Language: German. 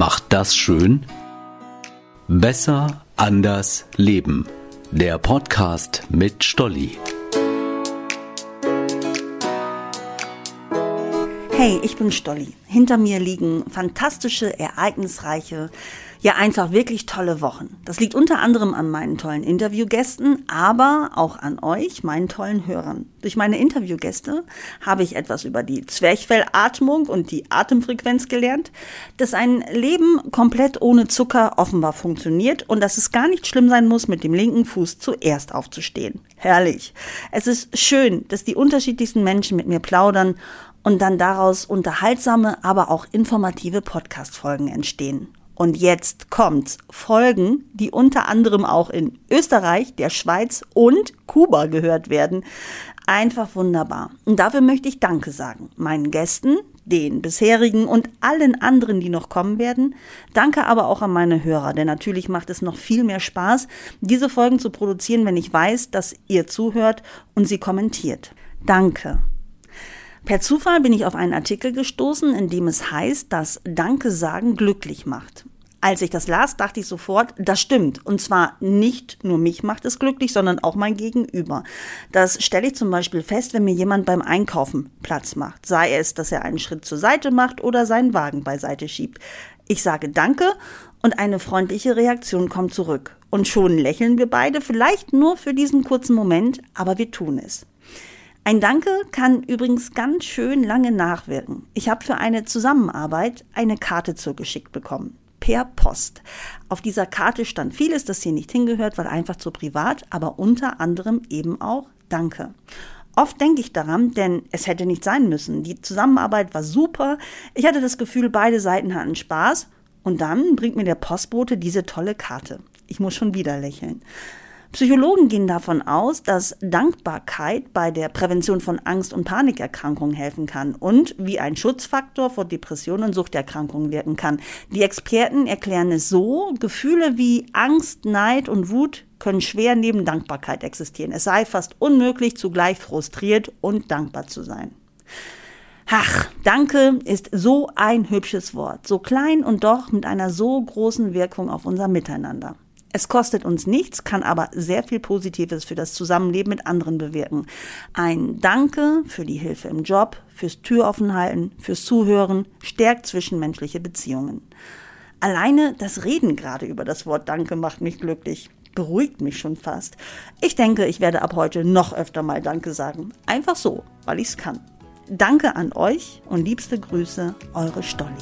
macht das schön? Besser, anders, leben. Der Podcast mit Stolli. Hey, ich bin Stolli. Hinter mir liegen fantastische, ereignisreiche, ja einfach wirklich tolle Wochen. Das liegt unter anderem an meinen tollen Interviewgästen, aber auch an euch, meinen tollen Hörern. Durch meine Interviewgäste habe ich etwas über die Zwerchfellatmung und die Atemfrequenz gelernt, dass ein Leben komplett ohne Zucker offenbar funktioniert und dass es gar nicht schlimm sein muss, mit dem linken Fuß zuerst aufzustehen. Herrlich. Es ist schön, dass die unterschiedlichsten Menschen mit mir plaudern und dann daraus unterhaltsame, aber auch informative Podcast-Folgen entstehen. Und jetzt kommt's. Folgen, die unter anderem auch in Österreich, der Schweiz und Kuba gehört werden. Einfach wunderbar. Und dafür möchte ich Danke sagen. Meinen Gästen, den bisherigen und allen anderen, die noch kommen werden. Danke aber auch an meine Hörer, denn natürlich macht es noch viel mehr Spaß, diese Folgen zu produzieren, wenn ich weiß, dass ihr zuhört und sie kommentiert. Danke. Per Zufall bin ich auf einen Artikel gestoßen, in dem es heißt, dass Danke sagen glücklich macht. Als ich das las, dachte ich sofort, das stimmt. Und zwar nicht nur mich macht es glücklich, sondern auch mein Gegenüber. Das stelle ich zum Beispiel fest, wenn mir jemand beim Einkaufen Platz macht. Sei es, dass er einen Schritt zur Seite macht oder seinen Wagen beiseite schiebt. Ich sage Danke und eine freundliche Reaktion kommt zurück. Und schon lächeln wir beide, vielleicht nur für diesen kurzen Moment, aber wir tun es. Ein Danke kann übrigens ganz schön lange nachwirken. Ich habe für eine Zusammenarbeit eine Karte zugeschickt bekommen. Per Post. Auf dieser Karte stand vieles, das hier nicht hingehört, weil einfach zu privat, aber unter anderem eben auch Danke. Oft denke ich daran, denn es hätte nicht sein müssen. Die Zusammenarbeit war super. Ich hatte das Gefühl, beide Seiten hatten Spaß. Und dann bringt mir der Postbote diese tolle Karte. Ich muss schon wieder lächeln. Psychologen gehen davon aus, dass Dankbarkeit bei der Prävention von Angst- und Panikerkrankungen helfen kann und wie ein Schutzfaktor vor Depressionen und Suchterkrankungen wirken kann. Die Experten erklären es so, Gefühle wie Angst, Neid und Wut können schwer neben Dankbarkeit existieren. Es sei fast unmöglich, zugleich frustriert und dankbar zu sein. Ach, danke ist so ein hübsches Wort, so klein und doch mit einer so großen Wirkung auf unser Miteinander. Es kostet uns nichts, kann aber sehr viel Positives für das Zusammenleben mit anderen bewirken. Ein Danke für die Hilfe im Job, fürs Türoffenhalten, fürs Zuhören stärkt zwischenmenschliche Beziehungen. Alleine das Reden gerade über das Wort Danke macht mich glücklich. Beruhigt mich schon fast. Ich denke, ich werde ab heute noch öfter mal Danke sagen. Einfach so, weil ich's kann. Danke an euch und liebste Grüße, eure Stolli.